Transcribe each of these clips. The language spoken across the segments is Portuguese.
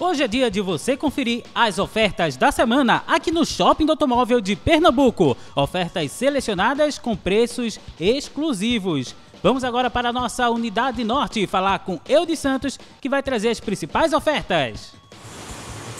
Hoje é dia de você conferir as ofertas da semana aqui no Shopping do Automóvel de Pernambuco. Ofertas selecionadas com preços exclusivos. Vamos agora para a nossa unidade norte falar com Eudes Santos, que vai trazer as principais ofertas.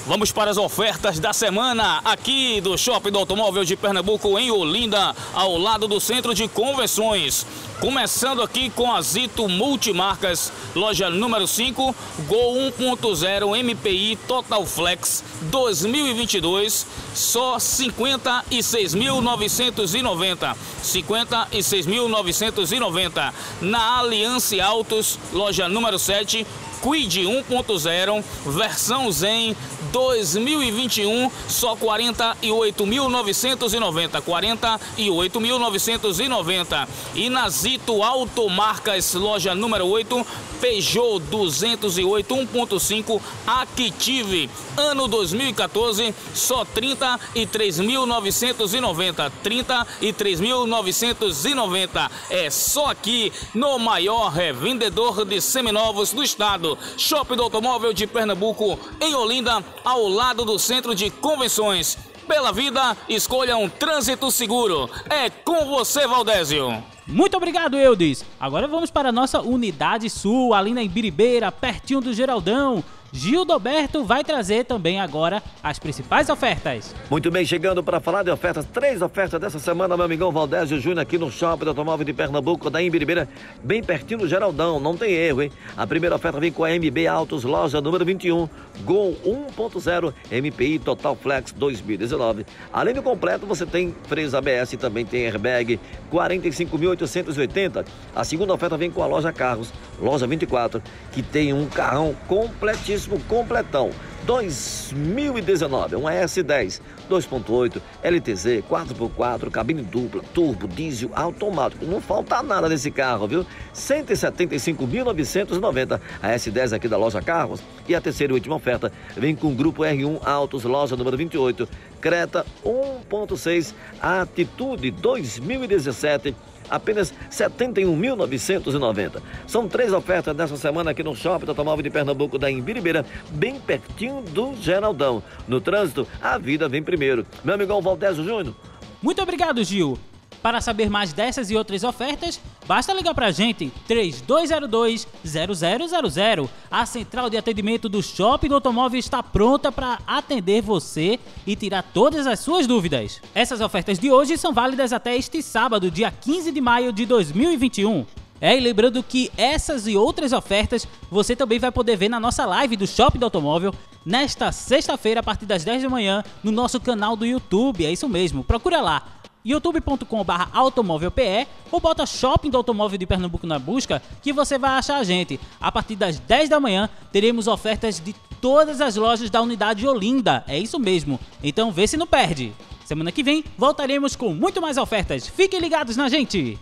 Vamos para as ofertas da semana aqui do Shopping do Automóvel de Pernambuco em Olinda, ao lado do Centro de Convenções. Começando aqui com a Zito Multimarcas, loja número 5, Gol 1.0 MPI Total Flex 2022, só 56.990. 56.990. Na Aliança Autos, loja número 7, Quid 1.0, versão Zen 2021, só 48.990, 48.990. E na Zito Automarcas, loja número 8, Peugeot 208 1.5 Active, ano 2014, só 33.990, 33.990. É só aqui no maior revendedor de seminovos do estado. Shopping do Automóvel de Pernambuco, em Olinda, ao lado do Centro de Convenções. Pela vida, escolha um trânsito seguro. É com você, Valdésio. Muito obrigado, Eudes. Agora vamos para a nossa unidade sul, ali na Ibiribeira, pertinho do Geraldão. Gildoberto vai trazer também agora as principais ofertas. Muito bem, chegando para falar de ofertas, três ofertas dessa semana, meu amigão Valdésio Júnior aqui no Shopping Automóvel de Pernambuco, da Imbiribeira, bem pertinho do Geraldão, não tem erro, hein? A primeira oferta vem com a MB Autos, loja número 21, Gol 1.0 MPI Total Flex 2019. Além do completo, você tem freio ABS também tem airbag 45.880. A segunda oferta vem com a loja Carros, loja 24, que tem um carrão completíssimo completão. 2019, um S10 2.8 LTZ 4x4, cabine dupla, turbo, diesel, automático. Não falta nada nesse carro, viu? 175.990 a S10 aqui da loja Carros. E a terceira e última oferta vem com o grupo R1 Autos, loja número 28, Creta 1.6 Atitude 2017 apenas 71.990. São três ofertas dessa semana aqui no Shopping Automóvel de Pernambuco da Imbiribeira, bem pertinho do Geraldão. No trânsito, a vida vem primeiro. Meu amigão Valdésio Júnior. Muito obrigado, Gil. Para saber mais dessas e outras ofertas, basta ligar para a gente 3202-0000. A central de atendimento do Shopping do Automóvel está pronta para atender você e tirar todas as suas dúvidas. Essas ofertas de hoje são válidas até este sábado, dia 15 de maio de 2021. É, e lembrando que essas e outras ofertas você também vai poder ver na nossa live do Shopping do Automóvel nesta sexta-feira a partir das 10 da manhã no nosso canal do YouTube. É isso mesmo, procura lá youtube.com.br automóvelpe ou bota Shopping do Automóvel de Pernambuco na busca que você vai achar a gente. A partir das 10 da manhã teremos ofertas de todas as lojas da unidade Olinda. É isso mesmo. Então vê se não perde. Semana que vem voltaremos com muito mais ofertas. Fiquem ligados na gente!